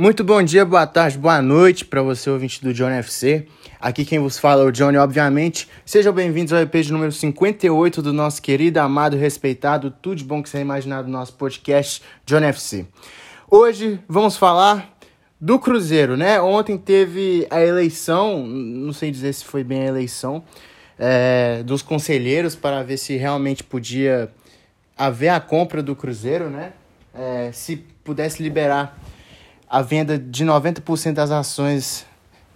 Muito bom dia, boa tarde, boa noite para você, ouvinte do Johnny FC. Aqui quem vos fala é o Johnny, obviamente. Sejam bem-vindos ao EP de número 58 do nosso querido, amado, respeitado, tudo de bom que você é imaginar do nosso podcast Johnny FC. Hoje vamos falar do Cruzeiro, né? Ontem teve a eleição, não sei dizer se foi bem a eleição, é, dos conselheiros para ver se realmente podia haver a compra do Cruzeiro, né? É, se pudesse liberar a venda de 90% das ações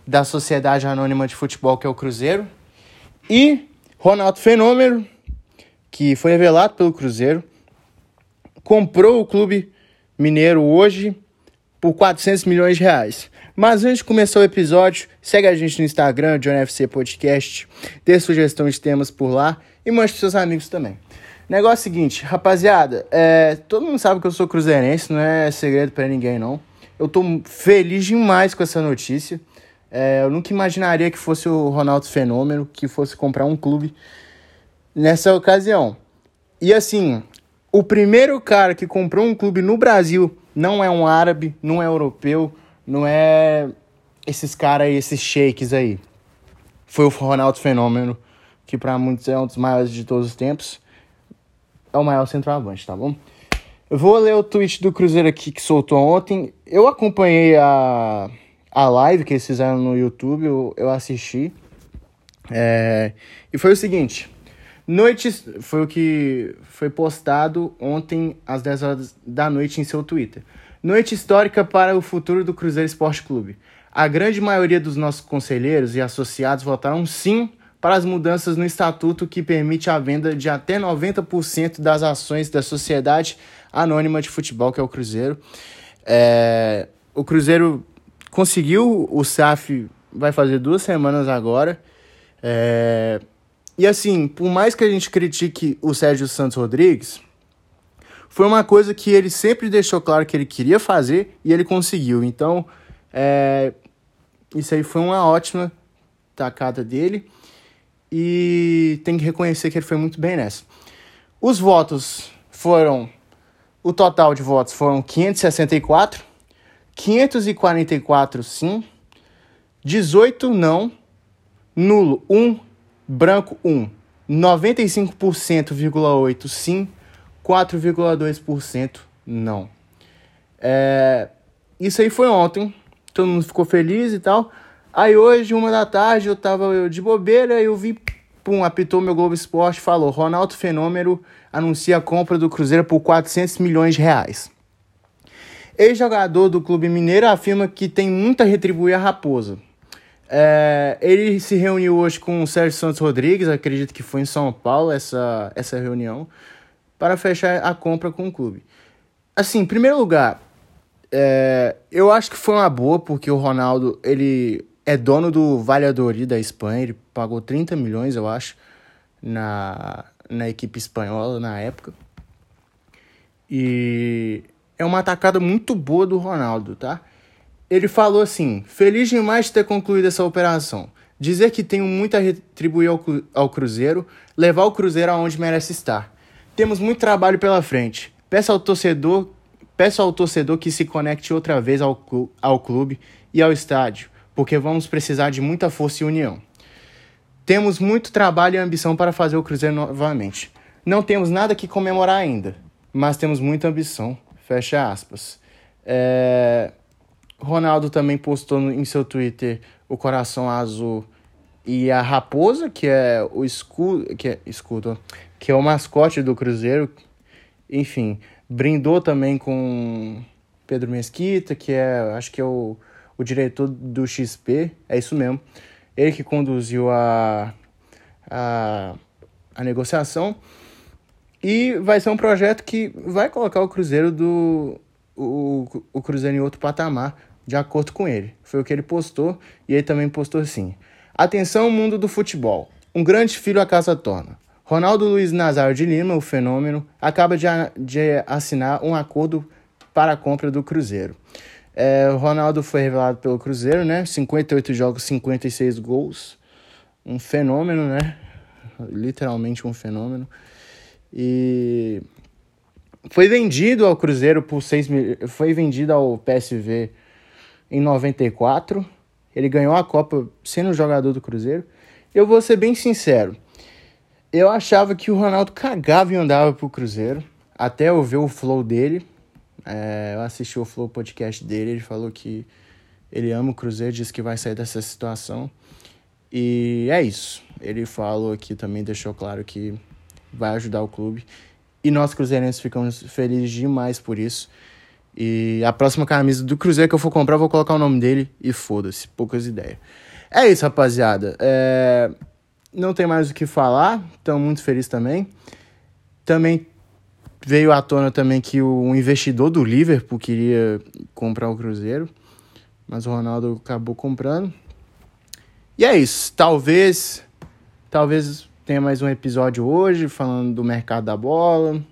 da Sociedade Anônima de Futebol, que é o Cruzeiro. E Ronaldo Fenômeno, que foi revelado pelo Cruzeiro, comprou o clube mineiro hoje por 400 milhões de reais. Mas antes de começar o episódio, segue a gente no Instagram, John FC Podcast, dê sugestão de temas por lá e mande para seus amigos também. Negócio seguinte, rapaziada, é, todo mundo sabe que eu sou cruzeirense, não é segredo para ninguém não. Eu tô feliz demais com essa notícia. É, eu nunca imaginaria que fosse o Ronaldo Fenômeno que fosse comprar um clube nessa ocasião. E assim, o primeiro cara que comprou um clube no Brasil não é um árabe, não é europeu, não é esses caras aí, esses sheiks aí. Foi o Ronaldo Fenômeno, que para muitos é um dos maiores de todos os tempos. É o maior centroavante, tá bom? Eu vou ler o tweet do Cruzeiro aqui que soltou ontem. Eu acompanhei a, a live que eles fizeram no YouTube, eu, eu assisti. É, e foi o seguinte: noite foi o que foi postado ontem às 10 horas da noite em seu Twitter. Noite histórica para o futuro do Cruzeiro Esporte Clube. A grande maioria dos nossos conselheiros e associados votaram sim para as mudanças no estatuto que permite a venda de até 90% das ações da sociedade anônima de futebol, que é o Cruzeiro. É, o Cruzeiro conseguiu o SAF, vai fazer duas semanas agora. É, e assim, por mais que a gente critique o Sérgio Santos Rodrigues, foi uma coisa que ele sempre deixou claro que ele queria fazer e ele conseguiu. Então, é, isso aí foi uma ótima tacada dele e tem que reconhecer que ele foi muito bem nessa. Os votos foram o total de votos foram 564, 544 sim, 18 não, nulo 1, branco 1, 95,8% sim, 4,2% não. É, isso aí foi ontem, todo mundo ficou feliz e tal. Aí hoje, uma da tarde, eu tava de bobeira, eu vi, pum, apitou meu Globo Esporte, falou, Ronaldo Fenômeno anuncia a compra do Cruzeiro por 400 milhões de reais. Ex-jogador do Clube Mineiro afirma que tem muito a retribuir a Raposa. É, ele se reuniu hoje com o Sérgio Santos Rodrigues, acredito que foi em São Paulo essa, essa reunião, para fechar a compra com o clube. Assim, em primeiro lugar, é, eu acho que foi uma boa, porque o Ronaldo ele é dono do Valladolid da Espanha, ele pagou 30 milhões, eu acho, na, na equipe espanhola na época. E é uma atacada muito boa do Ronaldo, tá? Ele falou assim: feliz demais de ter concluído essa operação. Dizer que tenho muito a retribuir ao, ao Cruzeiro, levar o Cruzeiro aonde merece estar. Temos muito trabalho pela frente. Peço ao torcedor, peço ao torcedor que se conecte outra vez ao, ao clube e ao estádio, porque vamos precisar de muita força e união. Temos muito trabalho e ambição para fazer o Cruzeiro novamente. Não temos nada que comemorar ainda, mas temos muita ambição. Fecha aspas. É... Ronaldo também postou no, em seu Twitter o coração azul e a raposa, que é o escudo, que é, escudo, que é o mascote do Cruzeiro. Enfim, brindou também com Pedro Mesquita, que é, acho que é o, o diretor do XP, é isso mesmo. Ele que conduziu a, a, a negociação. E vai ser um projeto que vai colocar o Cruzeiro do o, o Cruzeiro em outro patamar, de acordo com ele. Foi o que ele postou e ele também postou assim: Atenção mundo do futebol. Um grande filho a casa torna. Ronaldo Luiz Nazário de Lima, o fenômeno, acaba de, de assinar um acordo para a compra do Cruzeiro. É, o Ronaldo foi revelado pelo Cruzeiro, né? 58 jogos, 56 gols. Um fenômeno, né? Literalmente um fenômeno. E foi vendido ao Cruzeiro por 6 mil... Foi vendido ao PSV em 94. Ele ganhou a Copa sendo jogador do Cruzeiro. Eu vou ser bem sincero. Eu achava que o Ronaldo cagava e andava pro Cruzeiro. Até eu ver o flow dele. É, eu assisti o flow podcast dele. Ele falou que ele ama o Cruzeiro, disse que vai sair dessa situação. E é isso. Ele falou aqui também, deixou claro que vai ajudar o clube. E nós cruzeirenses ficamos felizes demais por isso. E a próxima camisa do Cruzeiro que eu for comprar, eu vou colocar o nome dele e foda-se, poucas ideias. É isso, rapaziada. É... Não tem mais o que falar, estamos muito felizes também. Também veio à tona também que o investidor do Liverpool queria comprar o Cruzeiro, mas o Ronaldo acabou comprando. E é isso. Talvez, talvez tenha mais um episódio hoje falando do mercado da bola.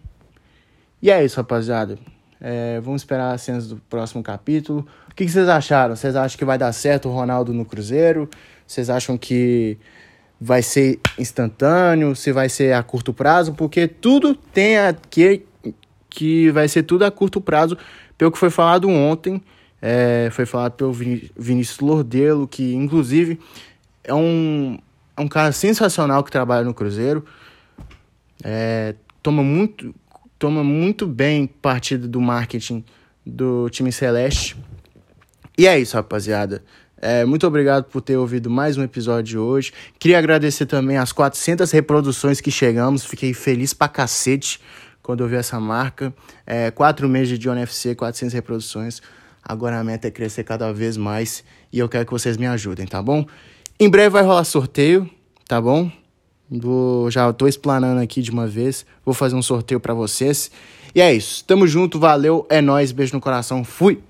E é isso, rapaziada. É, vamos esperar as cenas do próximo capítulo. O que, que, vocês acharam? Vocês acham que vai dar certo o Ronaldo no Cruzeiro? Vocês acham que vai ser instantâneo? Se vai ser a curto prazo? Porque tudo tem aqui que vai ser tudo a curto prazo, pelo que foi falado ontem. É, foi falado pelo Vinícius Lordelo, que inclusive é um, é um cara sensacional que trabalha no Cruzeiro. É, toma, muito, toma muito bem partida do marketing do time Celeste. E é isso, rapaziada. É, muito obrigado por ter ouvido mais um episódio de hoje. Queria agradecer também as 400 reproduções que chegamos. Fiquei feliz pra cacete quando eu vi essa marca. É, quatro meses de John FC, 400 reproduções. Agora a meta é crescer cada vez mais e eu quero que vocês me ajudem, tá bom? Em breve vai rolar sorteio, tá bom? Vou, já tô explanando aqui de uma vez. Vou fazer um sorteio para vocês. E é isso. Tamo junto, valeu, é nóis, beijo no coração, fui!